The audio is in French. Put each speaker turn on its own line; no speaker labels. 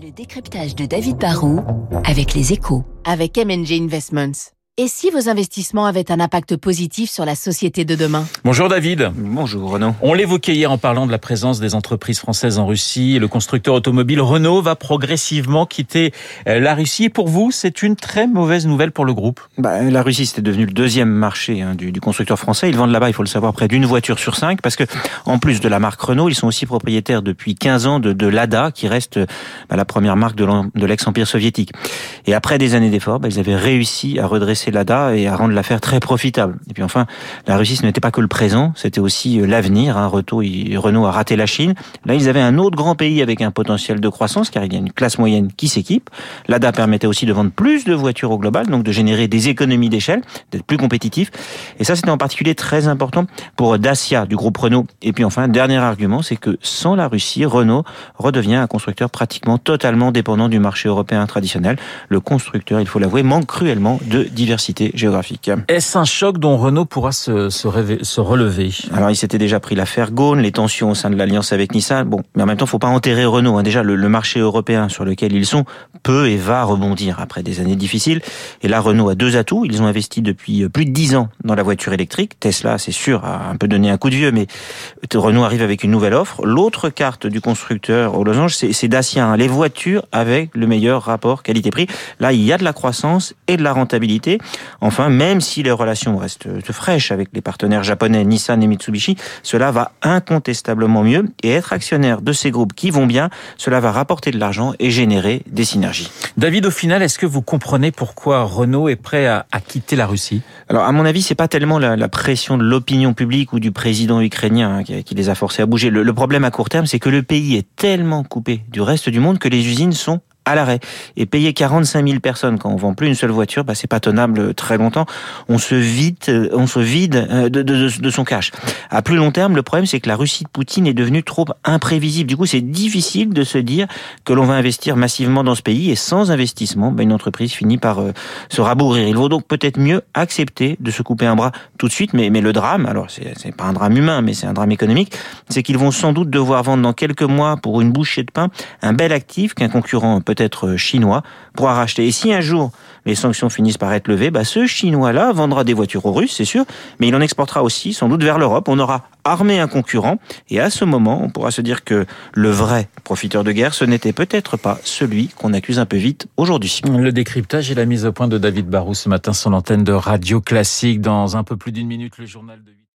Le décryptage de David Barrault avec les échos.
Avec MNG Investments. Et si vos investissements avaient un impact positif sur la société de demain
Bonjour David.
Bonjour Renaud.
On l'évoquait hier en parlant de la présence des entreprises françaises en Russie. Le constructeur automobile Renault va progressivement quitter euh, la Russie. Et pour vous, c'est une très mauvaise nouvelle pour le groupe
bah, La Russie, c'était devenu le deuxième marché hein, du, du, constructeur français. Ils vendent là-bas, il faut le savoir, près d'une voiture sur cinq. Parce que, en plus de la marque Renault, ils sont aussi propriétaires depuis 15 ans de, de l'ADA, qui reste bah, la première marque de l'ex-empire soviétique. Et après des années d'efforts, bah, ils avaient réussi à redresser l'ADA et à rendre l'affaire très profitable. Et puis enfin, la Russie, ce n'était pas que le présent, c'était aussi euh, l'avenir. Hein. Renault a raté la Chine. Là, ils avaient un autre grand pays avec un potentiel de croissance, car il y a une classe moyenne qui s'équipe. L'ADA permettait aussi de vendre plus de voitures au global, donc de générer des économies d'échelle, d'être plus compétitif. Et ça, c'était en particulier très important pour Dacia du groupe Renault. Et puis enfin, dernier argument, c'est que sans la Russie, Renault redevient un constructeur pratiquement totalement dépendant du marché européen traditionnel. Le constructeur, il faut l'avouer, manque cruellement de diversité géographique.
Est-ce un choc dont Renault pourra se, se, rêver, se relever?
Alors, il s'était déjà pris l'affaire Gaune, les tensions au sein de l'alliance avec Nissan. Bon, mais en même temps, faut pas enterrer Renault. Hein. Déjà, le, le, marché européen sur lequel ils sont peut et va rebondir après des années difficiles. Et là, Renault a deux atouts. Ils ont investi depuis plus de dix ans dans la voiture électrique. Tesla, c'est sûr, a un peu donné un coup de vieux, mais Renault arrive avec une nouvelle offre. L'autre carte du constructeur au losange, c'est Dacia. Hein. Les voitures avec le meilleur rapport qualité-prix. Là, il y a de la croissance et de la rentabilité. Enfin, même si les relations restent fraîches avec les partenaires japonais Nissan et Mitsubishi, cela va incontestablement mieux et être actionnaire de ces groupes qui vont bien, cela va rapporter de l'argent et générer des synergies.
David, au final, est-ce que vous comprenez pourquoi Renault est prêt à, à quitter la Russie?
Alors, à mon avis, c'est pas tellement la, la pression de l'opinion publique ou du président ukrainien hein, qui, qui, les a forcés à bouger. Le, le problème à court terme, c'est que le pays est tellement coupé du reste du monde que les usines sont à l'arrêt. Et payer 45 000 personnes quand on vend plus une seule voiture, bah, c'est pas tenable très longtemps. On se vide, on se vide de, de, de, son cash. À plus long terme, le problème, c'est que la Russie de Poutine est devenue trop imprévisible. Du coup, c'est difficile de se dire que l'on va investir massivement dans ce pays et sans investissement, bah, une entreprise finit par euh, se rabourrir. Il vaut donc peut-être mieux accepter de se couper un bras tout de suite, mais, mais le drame, alors c'est pas un drame humain, mais c'est un drame économique, c'est qu'ils vont sans doute devoir vendre dans quelques mois pour une bouchée de pain un bel actif qu'un concurrent peut être chinois pourra racheter. Et si un jour les sanctions finissent par être levées, bah ce chinois-là vendra des voitures aux Russes, c'est sûr, mais il en exportera aussi sans doute vers l'Europe. On aura armé un concurrent et à ce moment, on pourra se dire que le vrai profiteur de guerre, ce n'était peut-être pas celui qu'on accuse un peu vite aujourd'hui.
Le décryptage et la mise au point de David Barou ce matin sur l'antenne de Radio Classique. Dans un peu plus d'une minute, le journal de